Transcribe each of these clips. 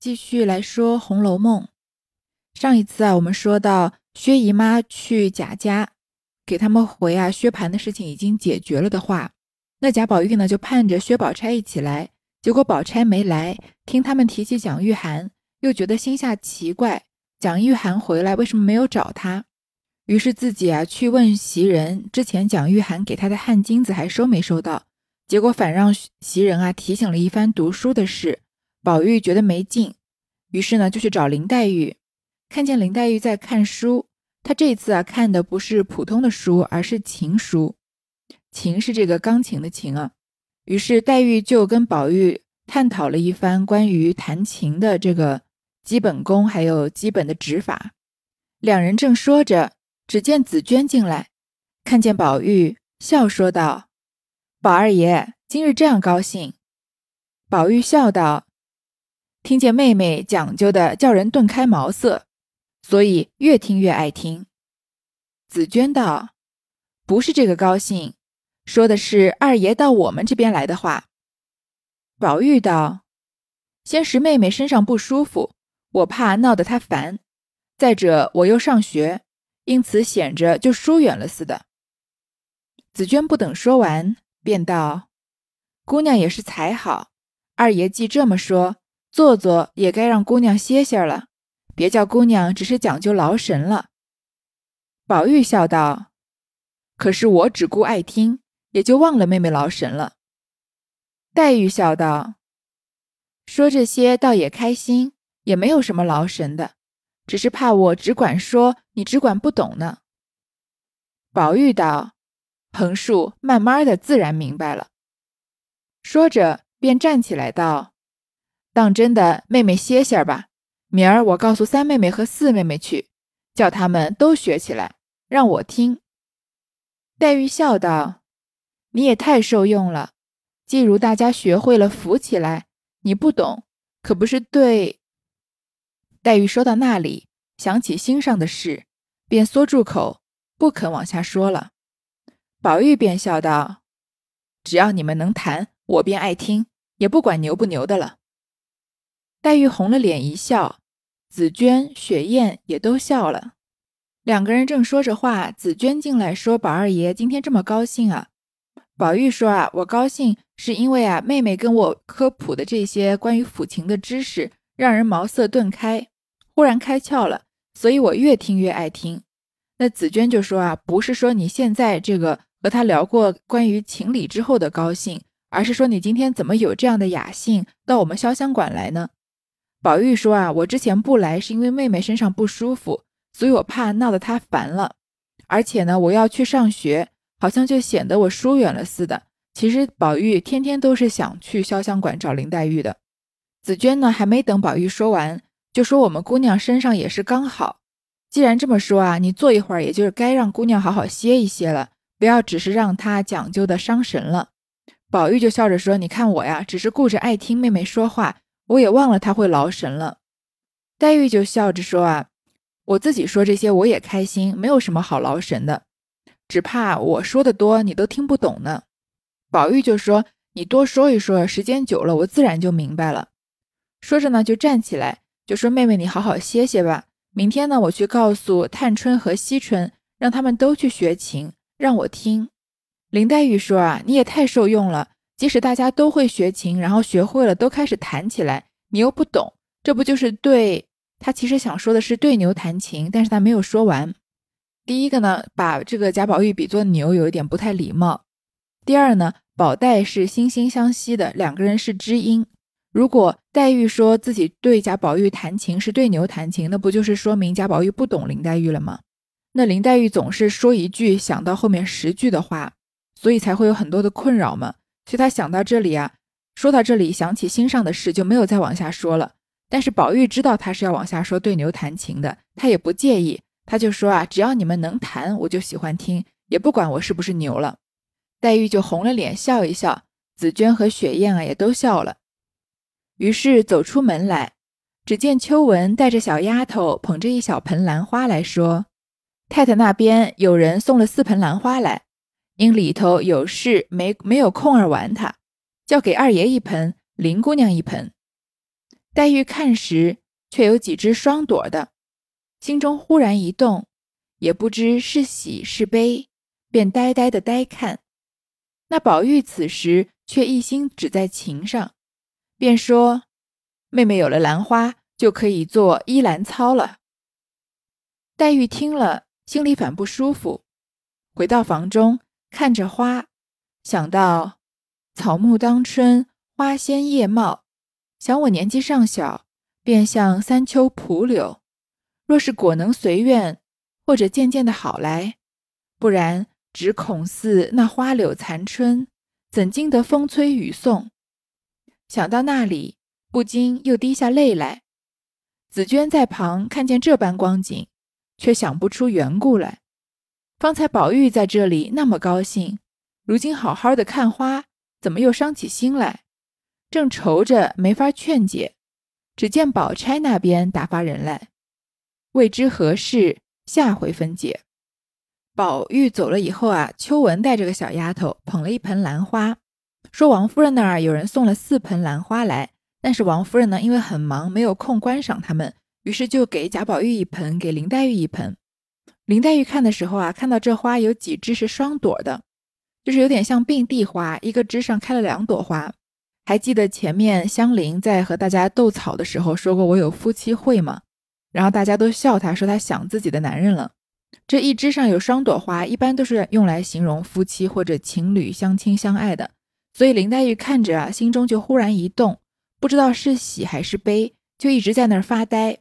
继续来说《红楼梦》。上一次啊，我们说到薛姨妈去贾家，给他们回啊薛蟠的事情已经解决了的话，那贾宝玉呢就盼着薛宝钗一起来，结果宝钗没来，听他们提起蒋玉菡，又觉得心下奇怪，蒋玉菡回来为什么没有找他？于是自己啊去问袭人，之前蒋玉菡给他的汗巾子还收没收到？结果反让袭人啊提醒了一番读书的事。宝玉觉得没劲，于是呢就去找林黛玉，看见林黛玉在看书。他这次啊看的不是普通的书，而是琴书。琴是这个钢琴的琴啊。于是黛玉就跟宝玉探讨了一番关于弹琴的这个基本功，还有基本的指法。两人正说着，只见紫娟进来，看见宝玉，笑说道：“宝二爷今日这样高兴。”宝玉笑道。听见妹妹讲究的叫人顿开茅塞，所以越听越爱听。紫娟道：“不是这个高兴，说的是二爷到我们这边来的话。”宝玉道：“先是妹妹身上不舒服，我怕闹得她烦；再者我又上学，因此显着就疏远了似的。”紫娟不等说完，便道：“姑娘也是才好，二爷既这么说。”坐坐也该让姑娘歇歇了，别叫姑娘只是讲究劳神了。宝玉笑道：“可是我只顾爱听，也就忘了妹妹劳神了。”黛玉笑道：“说这些倒也开心，也没有什么劳神的，只是怕我只管说，你只管不懂呢。”宝玉道：“横竖慢慢的，自然明白了。”说着便站起来道。当真的，妹妹歇歇吧。明儿我告诉三妹妹和四妹妹去，叫他们都学起来，让我听。黛玉笑道：“你也太受用了。既如大家学会了，扶起来，你不懂，可不是对。”黛玉说到那里，想起心上的事，便缩住口，不肯往下说了。宝玉便笑道：“只要你们能弹，我便爱听，也不管牛不牛的了。”黛玉红了脸一笑，紫娟、雪雁也都笑了。两个人正说着话，紫娟进来说：“宝二爷今天这么高兴啊？”宝玉说：“啊，我高兴是因为啊，妹妹跟我科普的这些关于抚琴的知识，让人茅塞顿开，忽然开窍了，所以我越听越爱听。”那紫娟就说：“啊，不是说你现在这个和他聊过关于情理之后的高兴，而是说你今天怎么有这样的雅兴到我们潇湘馆来呢？”宝玉说：“啊，我之前不来是因为妹妹身上不舒服，所以我怕闹得她烦了。而且呢，我要去上学，好像就显得我疏远了似的。其实宝玉天天都是想去潇湘馆找林黛玉的。”紫娟呢，还没等宝玉说完，就说：“我们姑娘身上也是刚好。既然这么说啊，你坐一会儿，也就是该让姑娘好好歇一歇了，不要只是让她讲究的伤神了。”宝玉就笑着说：“你看我呀，只是顾着爱听妹妹说话。”我也忘了他会劳神了，黛玉就笑着说：“啊，我自己说这些我也开心，没有什么好劳神的，只怕我说的多，你都听不懂呢。”宝玉就说：“你多说一说，时间久了，我自然就明白了。”说着呢，就站起来，就说：“妹妹，你好好歇歇吧。明天呢，我去告诉探春和惜春，让他们都去学琴，让我听。”林黛玉说：“啊，你也太受用了。”即使大家都会学琴，然后学会了都开始弹起来，你又不懂，这不就是对他其实想说的是对牛弹琴，但是他没有说完。第一个呢，把这个贾宝玉比作牛，有一点不太礼貌。第二呢，宝黛是惺惺相惜的，两个人是知音。如果黛玉说自己对贾宝玉弹琴是对牛弹琴，那不就是说明贾宝玉不懂林黛玉了吗？那林黛玉总是说一句想到后面十句的话，所以才会有很多的困扰嘛。所以他想到这里啊，说到这里，想起心上的事，就没有再往下说了。但是宝玉知道他是要往下说对牛弹琴的，他也不介意，他就说啊，只要你们能弹，我就喜欢听，也不管我是不是牛了。黛玉就红了脸笑一笑，紫娟和雪雁啊也都笑了。于是走出门来，只见秋纹带着小丫头捧着一小盆兰花来说：“太太那边有人送了四盆兰花来。”因里头有事，没没有空儿玩它，叫给二爷一盆，林姑娘一盆。黛玉看时，却有几只双朵的，心中忽然一动，也不知是喜是悲，便呆呆的呆看。那宝玉此时却一心只在情上，便说：“妹妹有了兰花，就可以做依兰操了。”黛玉听了，心里反不舒服，回到房中，看着花，想到草木当春，花鲜叶茂，想我年纪尚小，便像三秋蒲柳，若是果能随愿，或者渐渐的好来，不然只恐似那花柳残春，怎经得风吹雨送？想到那里，不禁又滴下泪来。紫娟在旁看见这般光景。却想不出缘故来。方才宝玉在这里那么高兴，如今好好的看花，怎么又伤起心来？正愁着没法劝解，只见宝钗那边打发人来，未知何事，下回分解。宝玉走了以后啊，秋纹带着个小丫头捧了一盆兰花，说王夫人那儿有人送了四盆兰花来，但是王夫人呢，因为很忙，没有空观赏他们。于是就给贾宝玉一盆，给林黛玉一盆。林黛玉看的时候啊，看到这花有几枝是双朵的，就是有点像并蒂花，一个枝上开了两朵花。还记得前面香菱在和大家斗草的时候说过我有夫妻会吗？然后大家都笑她说她想自己的男人了。这一枝上有双朵花，一般都是用来形容夫妻或者情侣相亲相爱的。所以林黛玉看着啊，心中就忽然一动，不知道是喜还是悲，就一直在那儿发呆。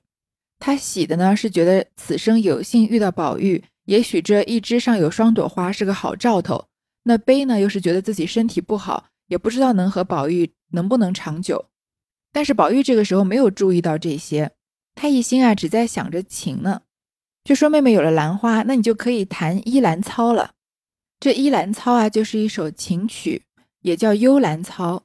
他喜的呢是觉得此生有幸遇到宝玉，也许这一枝上有双朵花是个好兆头。那悲呢又是觉得自己身体不好，也不知道能和宝玉能不能长久。但是宝玉这个时候没有注意到这些，他一心啊只在想着情呢。就说妹妹有了兰花，那你就可以弹依兰操了。这依兰操啊就是一首情曲，也叫幽兰操。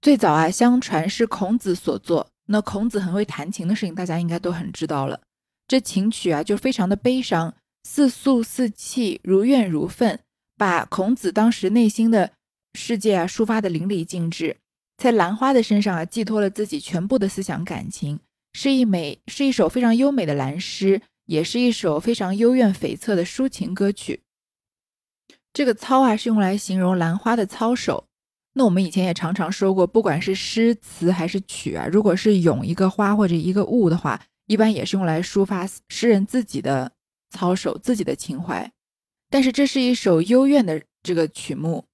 最早啊相传是孔子所作。那孔子很会弹琴的事情，大家应该都很知道了。这琴曲啊，就非常的悲伤，似诉似泣，如怨如愤，把孔子当时内心的世界啊抒发的淋漓尽致，在兰花的身上啊寄托了自己全部的思想感情，是一美，是一首非常优美的兰诗，也是一首非常幽怨悱恻的抒情歌曲。这个操啊，是用来形容兰花的操守。那我们以前也常常说过，不管是诗词还是曲啊，如果是咏一个花或者一个物的话，一般也是用来抒发诗人自己的操守、自己的情怀。但是这是一首幽怨的这个曲目，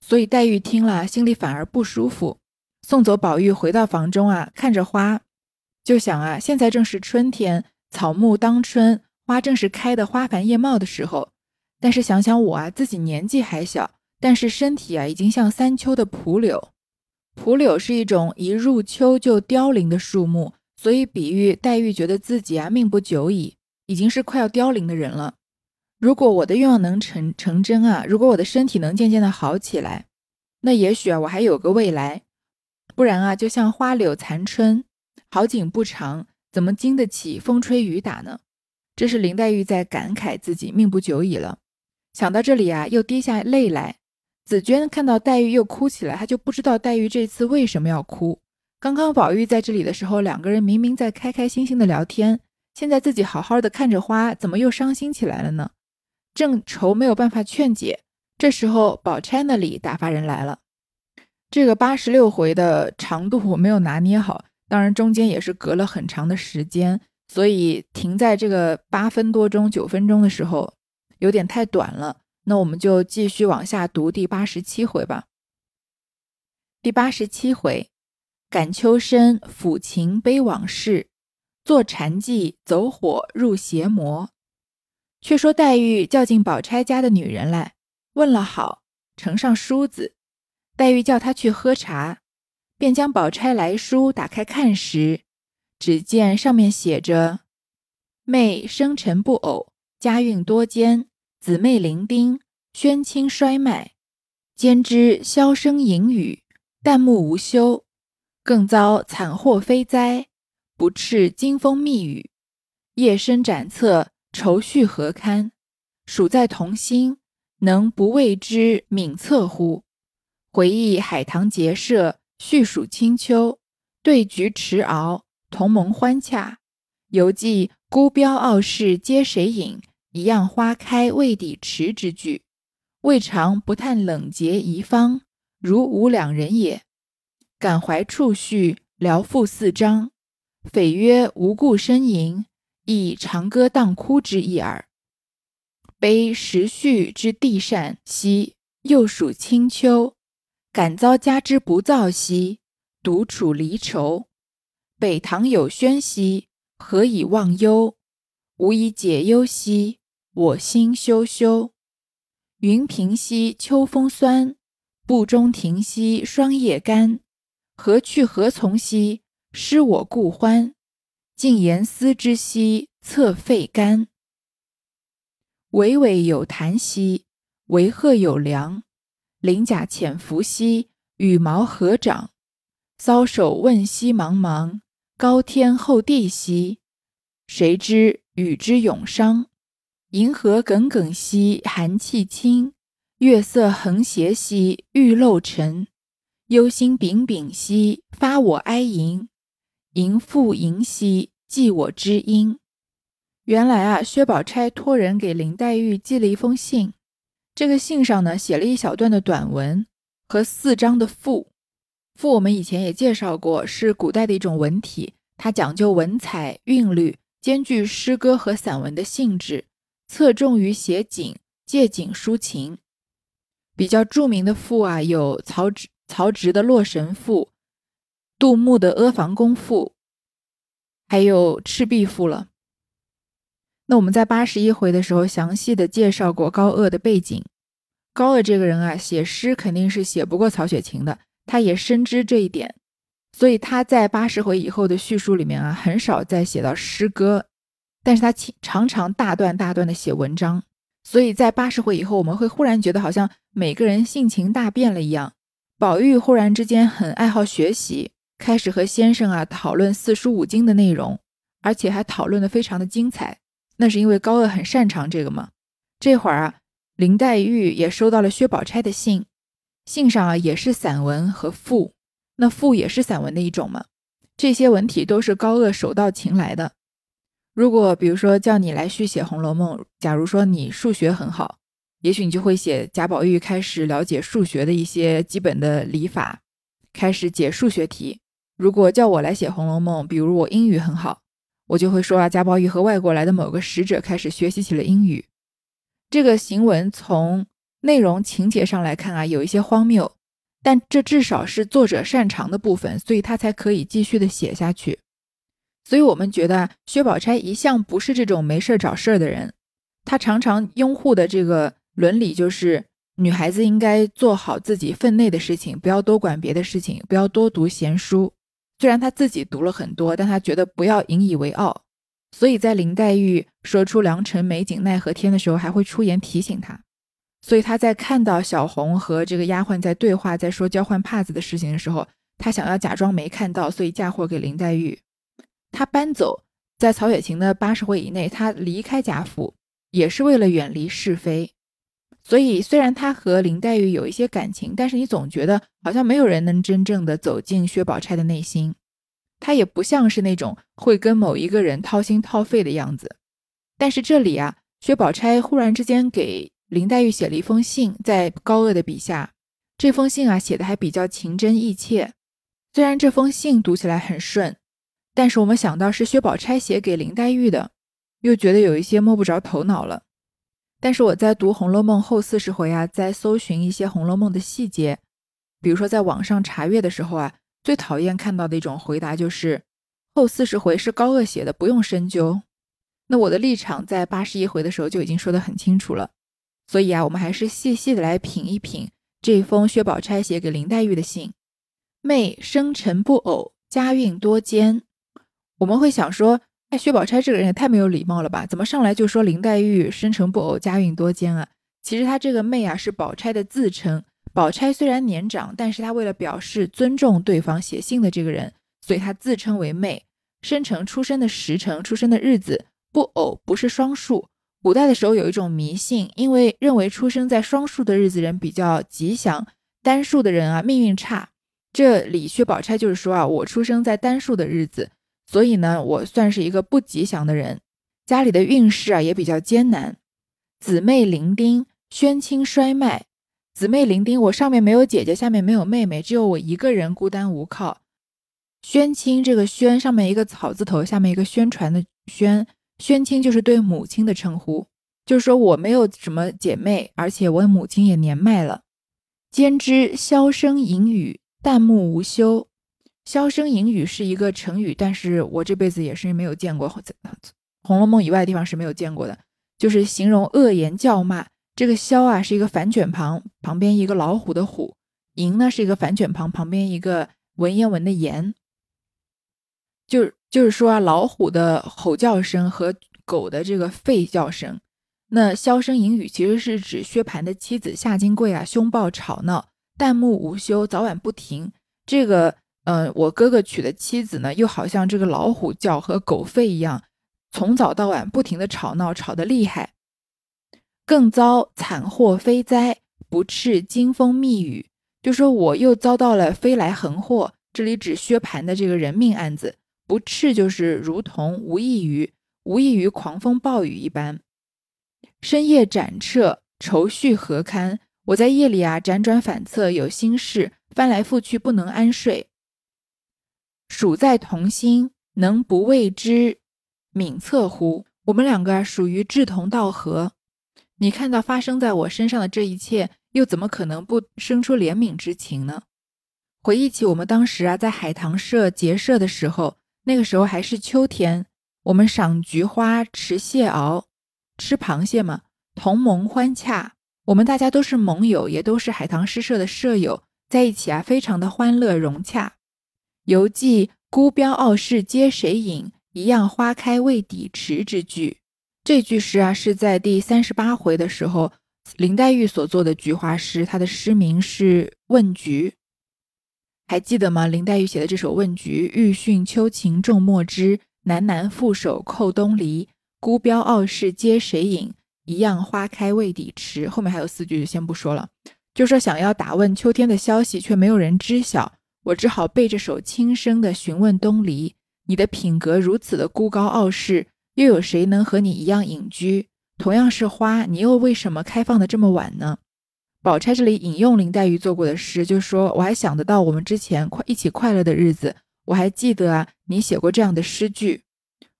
所以黛玉听了心里反而不舒服。送走宝玉回到房中啊，看着花，就想啊，现在正是春天，草木当春，花正是开的花繁叶茂的时候。但是想想我啊，自己年纪还小。但是身体啊，已经像三秋的蒲柳。蒲柳是一种一入秋就凋零的树木，所以比喻黛玉觉得自己啊命不久矣，已经是快要凋零的人了。如果我的愿望能成成真啊，如果我的身体能渐渐的好起来，那也许啊我还有个未来。不然啊，就像花柳残春，好景不长，怎么经得起风吹雨打呢？这是林黛玉在感慨自己命不久矣了。想到这里啊，又滴下泪来。紫娟看到黛玉又哭起来，她就不知道黛玉这次为什么要哭。刚刚宝玉在这里的时候，两个人明明在开开心心的聊天，现在自己好好的看着花，怎么又伤心起来了呢？正愁没有办法劝解，这时候宝钗那里打发人来了。这个八十六回的长度我没有拿捏好，当然中间也是隔了很长的时间，所以停在这个八分多钟、九分钟的时候，有点太短了。那我们就继续往下读第八十七回吧。第八十七回，感秋深抚琴悲往事，坐禅寂走火入邪魔。却说黛玉叫进宝钗家的女人来，问了好，呈上梳子。黛玉叫她去喝茶，便将宝钗来书打开看时，只见上面写着：“妹生辰不偶，家运多艰。”姊妹伶仃，宣亲衰迈，兼之箫声隐语，旦暮无休，更遭惨祸非灾，不啻惊风密雨，夜深斩策，愁绪何堪？属在同心，能不为之敏恻乎？回忆海棠结社，叙属清秋，对局持敖，同盟欢洽。犹记孤标傲世皆谁引？一样花开未抵迟之句。未尝不叹冷节遗芳，如吾两人也。感怀处绪，聊赋四章。匪曰无故呻吟，亦长歌当哭之意耳。悲时序之地善兮，又属清秋。感遭家之不造兮，独处离愁。北堂有轩兮，何以忘忧？吾以解忧兮，我心羞羞。云平兮秋风酸，步中庭兮霜叶干。何去何从兮，失我故欢。静言思之兮，侧肺肝。巍巍有檀兮，维壑有梁。鳞甲潜伏兮，羽毛合长。搔首问兮茫茫，高天厚地兮，谁知与之永伤？银河耿耿兮，寒气侵。月色横斜兮，玉漏沉。忧心忡忡兮，发我哀吟。吟复吟兮，寄我知音。原来啊，薛宝钗托人给林黛玉寄了一封信。这个信上呢，写了一小段的短文和四章的赋。赋我们以前也介绍过，是古代的一种文体，它讲究文采韵律，兼具诗歌和散文的性质，侧重于写景、借景抒情。比较著名的赋啊，有曹植曹植的《洛神赋》，杜牧的《阿房宫赋》，还有《赤壁赋》了。那我们在八十一回的时候详细的介绍过高鹗的背景。高鹗这个人啊，写诗肯定是写不过曹雪芹的，他也深知这一点，所以他在八十回以后的叙述里面啊，很少再写到诗歌，但是他常常大段大段的写文章。所以在八十回以后，我们会忽然觉得好像每个人性情大变了一样。宝玉忽然之间很爱好学习，开始和先生啊讨论四书五经的内容，而且还讨论的非常的精彩。那是因为高鹗很擅长这个嘛。这会儿啊，林黛玉也收到了薛宝钗的信，信上啊也是散文和赋，那赋也是散文的一种嘛。这些文体都是高鹗手到擒来的。如果比如说叫你来续写《红楼梦》，假如说你数学很好，也许你就会写贾宝玉开始了解数学的一些基本的理法，开始解数学题。如果叫我来写《红楼梦》，比如我英语很好。我就会说啊，贾宝玉和外国来的某个使者开始学习起了英语。这个行文从内容情节上来看啊，有一些荒谬，但这至少是作者擅长的部分，所以他才可以继续的写下去。所以我们觉得薛宝钗一向不是这种没事儿找事儿的人，她常常拥护的这个伦理就是女孩子应该做好自己分内的事情，不要多管别的事情，不要多读闲书。虽然他自己读了很多，但他觉得不要引以为傲，所以在林黛玉说出“良辰美景奈何天”的时候，还会出言提醒她。所以他在看到小红和这个丫鬟在对话，在说交换帕子的事情的时候，他想要假装没看到，所以嫁祸给林黛玉。他搬走，在曹雪芹的八十回以内，他离开贾府也是为了远离是非。所以，虽然他和林黛玉有一些感情，但是你总觉得好像没有人能真正的走进薛宝钗的内心。他也不像是那种会跟某一个人掏心掏肺的样子。但是这里啊，薛宝钗忽然之间给林黛玉写了一封信，在高鹗的笔下，这封信啊写的还比较情真意切。虽然这封信读起来很顺，但是我们想到是薛宝钗写给林黛玉的，又觉得有一些摸不着头脑了。但是我在读《红楼梦》后四十回啊，在搜寻一些《红楼梦》的细节，比如说在网上查阅的时候啊，最讨厌看到的一种回答就是后四十回是高鹗写的，不用深究。那我的立场在八十一回的时候就已经说得很清楚了，所以啊，我们还是细细的来品一品这封薛宝钗写给林黛玉的信。妹生辰不偶，家运多艰。我们会想说。哎，薛宝钗这个人也太没有礼貌了吧？怎么上来就说林黛玉生辰不偶，家运多艰啊？其实她这个妹啊是宝钗的自称。宝钗虽然年长，但是她为了表示尊重对方写信的这个人，所以她自称为妹。生辰出生的时辰、出生的日子不偶，不是双数。古代的时候有一种迷信，因为认为出生在双数的日子人比较吉祥，单数的人啊命运差。这里薛宝钗就是说啊，我出生在单数的日子，所以呢，我算是一个不吉祥的人，家里的运势啊也比较艰难。姊妹伶仃，宣亲衰迈。姊妹伶仃，我上面没有姐姐，下面没有妹妹，只有我一个人孤单无靠。宣亲，这个宣上面一个草字头，下面一个宣传的宣，宣亲就是对母亲的称呼，就是说我没有什么姐妹，而且我母亲也年迈了。兼之箫声隐语。旦暮无休，箫声隐语是一个成语，但是我这辈子也是没有见过，在《红楼梦》以外的地方是没有见过的，就是形容恶言叫骂。这个箫啊是一个反卷旁，旁边一个老虎的虎；吟呢是一个反卷旁，旁边一个文言文的言。就就是说啊，老虎的吼叫声和狗的这个吠叫声。那箫声隐语其实是指薛蟠的妻子夏金桂啊，凶暴吵闹。弹幕无休，早晚不停。这个，嗯，我哥哥娶的妻子呢，又好像这个老虎叫和狗吠一样，从早到晚不停的吵闹，吵得厉害。更遭惨祸非灾，不斥惊风密雨，就说我又遭到了飞来横祸。这里指薛蟠的这个人命案子，不斥就是如同无异于无异于狂风暴雨一般。深夜斩彻，愁绪何堪。我在夜里啊，辗转反侧，有心事，翻来覆去，不能安睡。属在同心，能不为之敏测乎？我们两个啊，属于志同道合。你看到发生在我身上的这一切，又怎么可能不生出怜悯之情呢？回忆起我们当时啊，在海棠社结社的时候，那个时候还是秋天，我们赏菊花，吃蟹螯，吃螃蟹嘛，同盟欢洽。我们大家都是盟友，也都是海棠诗社的舍友，在一起啊，非常的欢乐融洽。犹记孤标傲世皆谁引，一样花开未抵迟之句。这句诗啊，是在第三十八回的时候，林黛玉所作的菊花诗，她的诗名是《问菊》，还记得吗？林黛玉写的这首《问菊》，欲讯秋情重墨汁，喃喃负手扣东篱。孤标傲世皆谁引？一样花开未抵迟，后面还有四句就先不说了。就说想要打问秋天的消息，却没有人知晓，我只好背着手轻声地询问东篱。你的品格如此的孤高傲世，又有谁能和你一样隐居？同样是花，你又为什么开放的这么晚呢？宝钗这里引用林黛玉做过的诗，就说我还想得到我们之前快一起快乐的日子，我还记得啊，你写过这样的诗句：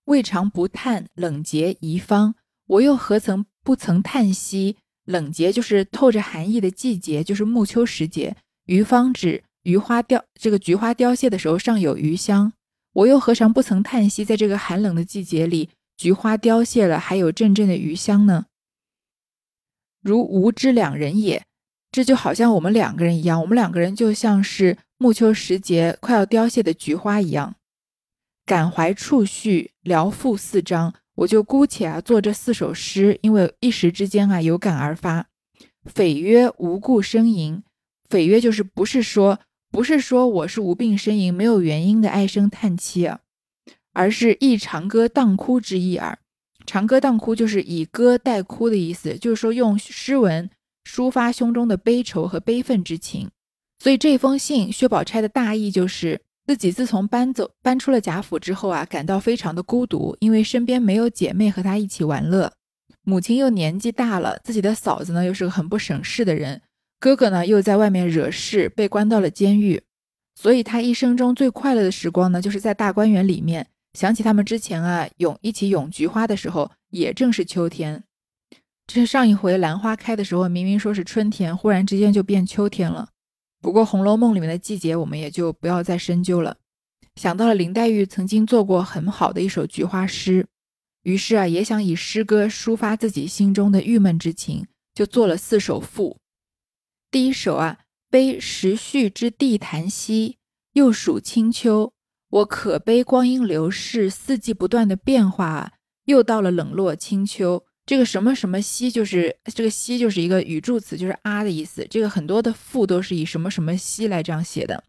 未尝不叹冷节宜芳，我又何曾。不曾叹息，冷节就是透着寒意的季节，就是暮秋时节。余芳指余花凋，这个菊花凋谢的时候尚有余香。我又何尝不曾叹息，在这个寒冷的季节里，菊花凋谢了，还有阵阵的余香呢？如吾知两人也，这就好像我们两个人一样，我们两个人就像是暮秋时节快要凋谢的菊花一样。感怀触绪，聊赋四章。我就姑且啊做这四首诗，因为一时之间啊有感而发。匪曰无故呻吟，匪曰就是不是说不是说我是无病呻吟，没有原因的唉声叹气啊，而是忆长歌当哭之意耳。长歌当哭就是以歌代哭的意思，就是说用诗文抒发胸中的悲愁和悲愤之情。所以这封信，薛宝钗的大意就是。自己自从搬走搬出了贾府之后啊，感到非常的孤独，因为身边没有姐妹和她一起玩乐，母亲又年纪大了，自己的嫂子呢又是个很不省事的人，哥哥呢又在外面惹事，被关到了监狱，所以他一生中最快乐的时光呢，就是在大观园里面。想起他们之前啊咏一起咏菊花的时候，也正是秋天。这是上一回兰花开的时候，明明说是春天，忽然之间就变秋天了。不过《红楼梦》里面的季节，我们也就不要再深究了。想到了林黛玉曾经做过很好的一首菊花诗，于是啊，也想以诗歌抒发自己心中的郁闷之情，就做了四首赋。第一首啊，悲时序之地坛兮，又属清秋。我可悲光阴流逝，四季不断的变化啊，又到了冷落清秋。这个什么什么兮，就是这个兮就是一个语助词，就是啊的意思。这个很多的赋都是以什么什么兮来这样写的。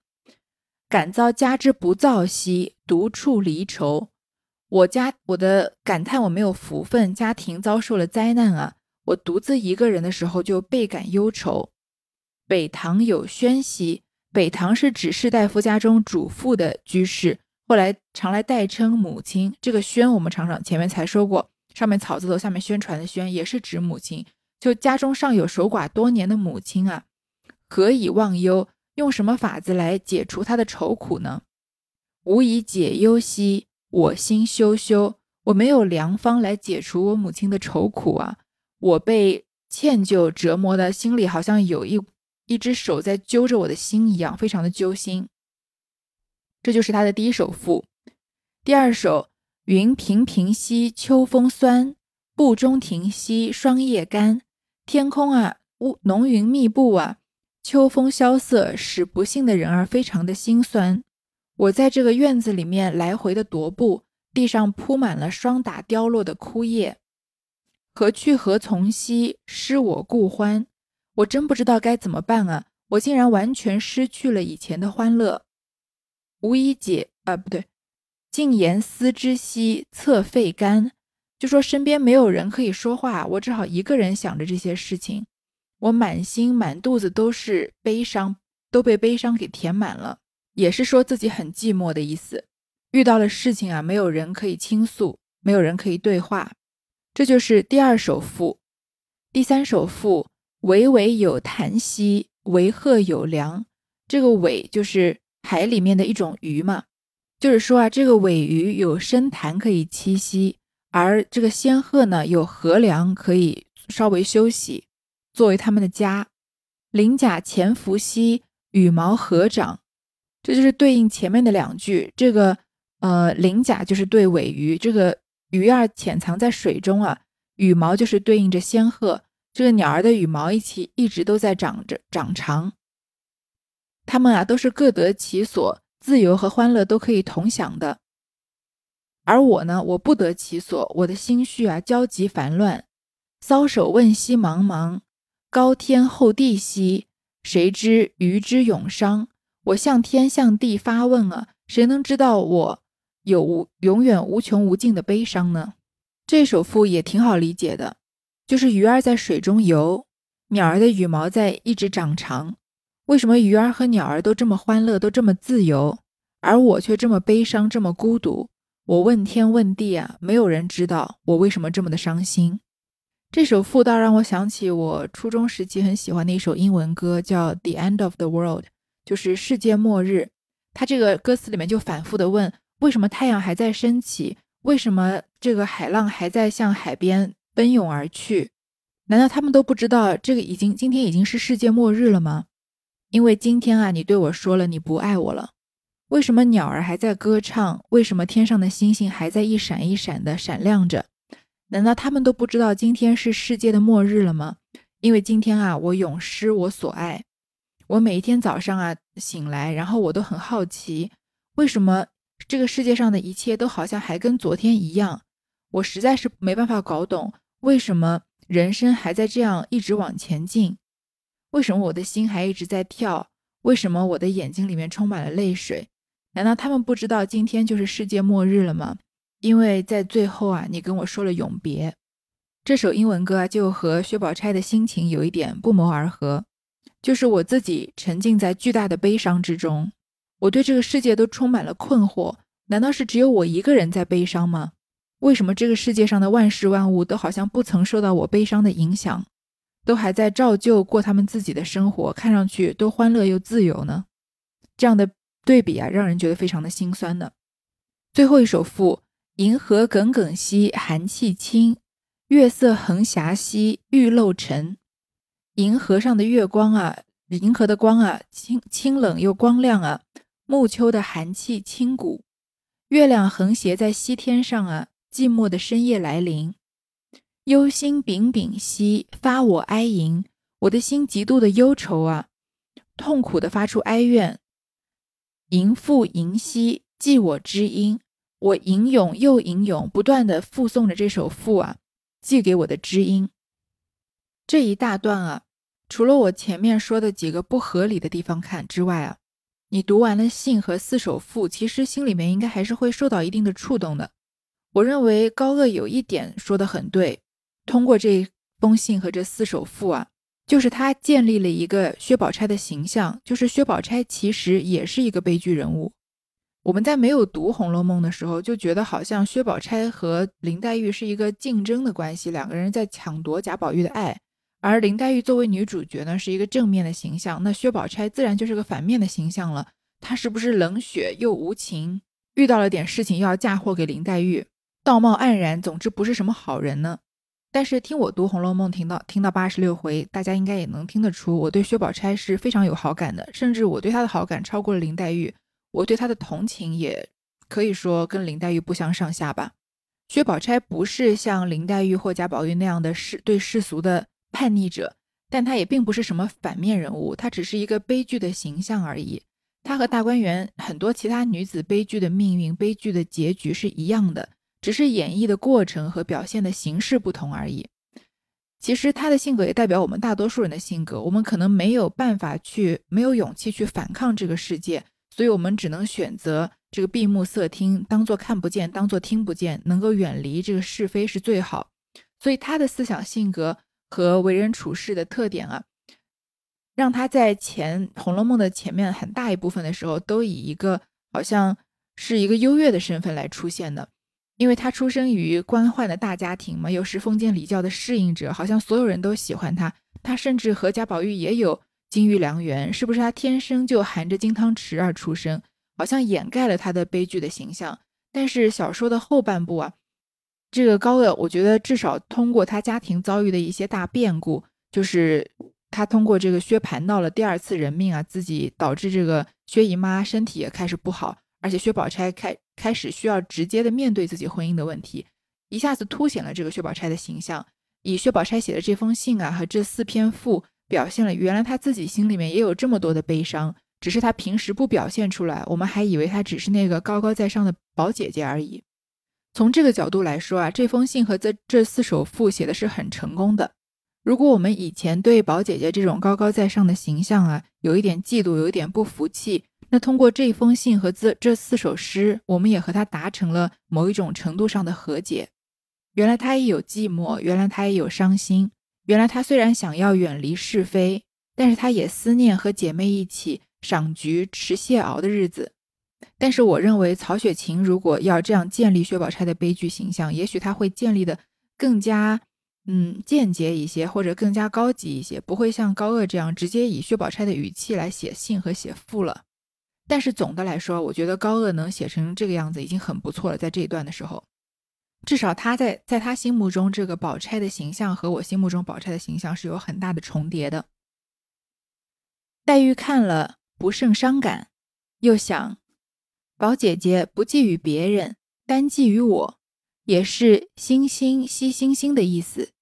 感遭家之不造兮，独处离愁。我家我的感叹我没有福分，家庭遭受了灾难啊！我独自一个人的时候就倍感忧愁。北堂有宣兮，北堂是指士大夫家中主妇的居士，后来常来代称母亲。这个宣我们常常前面才说过，上面草字头，下面宣传的宣，也是指母亲。就家中尚有守寡多年的母亲啊，何以忘忧？用什么法子来解除她的愁苦呢？无以解忧兮，我心羞羞。我没有良方来解除我母亲的愁苦啊！我被歉疚折磨的心里，好像有一一只手在揪着我的心一样，非常的揪心。这就是他的第一首赋。第二首：云平平兮，秋风酸；布中庭兮，霜叶干。天空啊，雾浓云密布啊，秋风萧瑟，使不幸的人儿非常的心酸。我在这个院子里面来回的踱步，地上铺满了霜打凋落的枯叶。何去何从兮，失我故欢。我真不知道该怎么办啊！我竟然完全失去了以前的欢乐。无以解啊，不对，静言思之兮，侧肺肝。就说身边没有人可以说话，我只好一个人想着这些事情。我满心满肚子都是悲伤，都被悲伤给填满了，也是说自己很寂寞的意思。遇到了事情啊，没有人可以倾诉，没有人可以对话。这就是第二首赋。第三首赋：巍巍有潭兮，维壑有良。这个尾就是海里面的一种鱼嘛，就是说啊，这个尾鱼有深潭可以栖息。而这个仙鹤呢，有河梁可以稍微休息，作为他们的家。鳞甲潜伏兮，羽毛合掌，这就是对应前面的两句。这个呃，鳞甲就是对尾鱼，这个鱼儿潜藏在水中啊。羽毛就是对应着仙鹤，这个鸟儿的羽毛一起一直都在长着长长。它们啊，都是各得其所，自由和欢乐都可以同享的。而我呢，我不得其所，我的心绪啊焦急烦乱。搔首问兮茫茫，高天厚地兮，谁知鱼之永伤？我向天向地发问啊，谁能知道我有无永远无穷无尽的悲伤呢？这首赋也挺好理解的，就是鱼儿在水中游，鸟儿的羽毛在一直长长。为什么鱼儿和鸟儿都这么欢乐，都这么自由，而我却这么悲伤，这么孤独？我问天问地啊，没有人知道我为什么这么的伤心。这首赋倒让我想起我初中时期很喜欢的一首英文歌，叫《The End of the World》，就是世界末日。它这个歌词里面就反复的问：为什么太阳还在升起？为什么这个海浪还在向海边奔涌而去？难道他们都不知道这个已经今天已经是世界末日了吗？因为今天啊，你对我说了你不爱我了。为什么鸟儿还在歌唱？为什么天上的星星还在一闪一闪的闪亮着？难道他们都不知道今天是世界的末日了吗？因为今天啊，我永失我所爱。我每一天早上啊醒来，然后我都很好奇，为什么这个世界上的一切都好像还跟昨天一样？我实在是没办法搞懂，为什么人生还在这样一直往前进？为什么我的心还一直在跳？为什么我的眼睛里面充满了泪水？难道他们不知道今天就是世界末日了吗？因为在最后啊，你跟我说了永别。这首英文歌啊，就和薛宝钗的心情有一点不谋而合。就是我自己沉浸在巨大的悲伤之中，我对这个世界都充满了困惑。难道是只有我一个人在悲伤吗？为什么这个世界上的万事万物都好像不曾受到我悲伤的影响，都还在照旧过他们自己的生活，看上去都欢乐又自由呢？这样的。对比啊，让人觉得非常的心酸的。最后一首赋：银河耿耿兮，寒气清；月色横霞兮，玉漏沉。银河上的月光啊，银河的光啊，清清冷又光亮啊。暮秋的寒气清骨。月亮横斜在西天上啊，寂寞的深夜来临。忧心忡忡兮，发我哀吟。我的心极度的忧愁啊，痛苦的发出哀怨。吟复吟兮，寄我知音。我吟咏又吟咏，不断的复诵着这首赋啊，寄给我的知音。这一大段啊，除了我前面说的几个不合理的地方看之外啊，你读完了信和四首赋，其实心里面应该还是会受到一定的触动的。我认为高鹗有一点说的很对，通过这封信和这四首赋啊，就是他建立了一个薛宝钗的形象，就是薛宝钗其实也是一个悲剧人物。我们在没有读《红楼梦》的时候，就觉得好像薛宝钗和林黛玉是一个竞争的关系，两个人在抢夺贾宝玉的爱。而林黛玉作为女主角呢，是一个正面的形象，那薛宝钗自然就是个反面的形象了。她是不是冷血又无情？遇到了点事情又要嫁祸给林黛玉，道貌岸然，总之不是什么好人呢。但是听我读《红楼梦》，听到听到八十六回，大家应该也能听得出，我对薛宝钗是非常有好感的，甚至我对她的好感超过了林黛玉。我对她的同情也可以说跟林黛玉不相上下吧。薛宝钗不是像林黛玉或贾宝玉那样的世对世俗的叛逆者，但她也并不是什么反面人物，她只是一个悲剧的形象而已。她和大观园很多其他女子悲剧的命运、悲剧的结局是一样的，只是演绎的过程和表现的形式不同而已。其实他的性格也代表我们大多数人的性格，我们可能没有办法去，没有勇气去反抗这个世界。所以我们只能选择这个闭目塞听，当做看不见，当做听不见，能够远离这个是非是最好。所以他的思想性格和为人处事的特点啊，让他在前《红楼梦》的前面很大一部分的时候，都以一个好像是一个优越的身份来出现的。因为他出生于官宦的大家庭嘛，又是封建礼教的适应者，好像所有人都喜欢他。他甚至和贾宝玉也有。金玉良缘是不是他天生就含着金汤匙而出生？好像掩盖了他的悲剧的形象。但是小说的后半部啊，这个高鹗，我觉得至少通过他家庭遭遇的一些大变故，就是他通过这个薛蟠闹了第二次人命啊，自己导致这个薛姨妈身体也开始不好，而且薛宝钗开开始需要直接的面对自己婚姻的问题，一下子凸显了这个薛宝钗的形象。以薛宝钗写的这封信啊和这四篇赋。表现了原来她自己心里面也有这么多的悲伤，只是她平时不表现出来，我们还以为她只是那个高高在上的宝姐姐而已。从这个角度来说啊，这封信和这这四首赋写的是很成功的。如果我们以前对宝姐姐这种高高在上的形象啊有一点嫉妒，有一点不服气，那通过这封信和这这四首诗，我们也和他达成了某一种程度上的和解。原来他也有寂寞，原来他也有伤心。原来他虽然想要远离是非，但是他也思念和姐妹一起赏菊、吃蟹熬的日子。但是我认为曹雪芹如果要这样建立薛宝钗的悲剧形象，也许他会建立的更加嗯间接一些，或者更加高级一些，不会像高鹗这样直接以薛宝钗的语气来写信和写赋了。但是总的来说，我觉得高鹗能写成这个样子已经很不错了，在这一段的时候。至少他在在他心目中，这个宝钗的形象和我心目中宝钗的形象是有很大的重叠的。黛玉看了不胜伤感，又想，宝姐姐不寄予别人，单寄予我，也是星星惜星星的意思。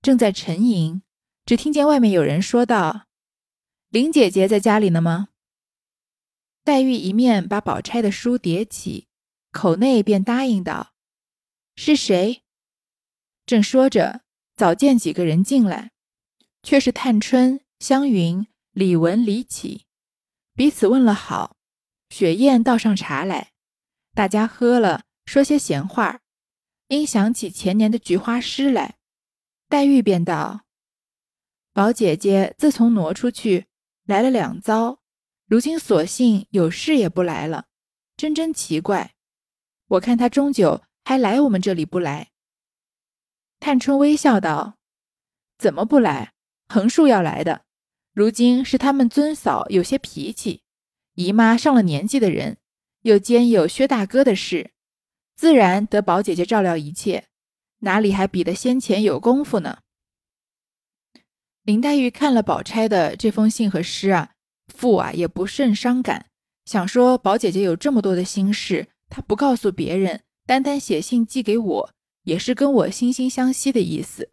正在沉吟，只听见外面有人说道：“林姐姐在家里呢吗？”黛玉一面把宝钗的书叠起，口内便答应道。是谁？正说着，早见几个人进来，却是探春、湘云、李文、李绮，彼此问了好。雪雁倒上茶来，大家喝了，说些闲话，因想起前年的菊花诗来。黛玉便道：“宝姐姐自从挪出去，来了两遭，如今索性有事也不来了，真真奇怪。我看他终究……”还来我们这里不来？探春微笑道：“怎么不来？横竖要来的。如今是他们尊嫂有些脾气，姨妈上了年纪的人，又兼有薛大哥的事，自然得宝姐姐照料一切，哪里还比得先前有功夫呢？”林黛玉看了宝钗的这封信和诗啊，父啊也不甚伤感，想说宝姐姐有这么多的心事，她不告诉别人。单单写信寄给我，也是跟我惺惺相惜的意思。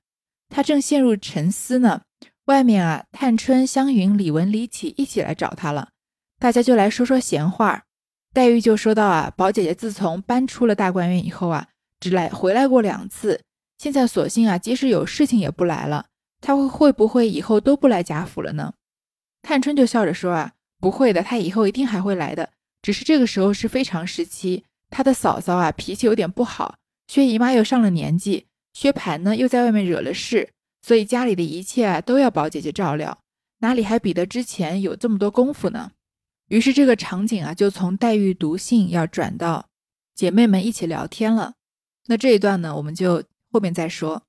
他正陷入沉思呢，外面啊，探春、湘云、李文、李绮一起来找他了，大家就来说说闲话。黛玉就说到啊，宝姐姐自从搬出了大观园以后啊，只来回来过两次，现在索性啊，即使有事情也不来了。她会会不会以后都不来贾府了呢？探春就笑着说啊，不会的，她以后一定还会来的，只是这个时候是非常时期。他的嫂嫂啊，脾气有点不好。薛姨妈又上了年纪，薛蟠呢又在外面惹了事，所以家里的一切啊都要宝姐姐照料，哪里还比得之前有这么多功夫呢？于是这个场景啊就从黛玉读信要转到姐妹们一起聊天了。那这一段呢，我们就后面再说。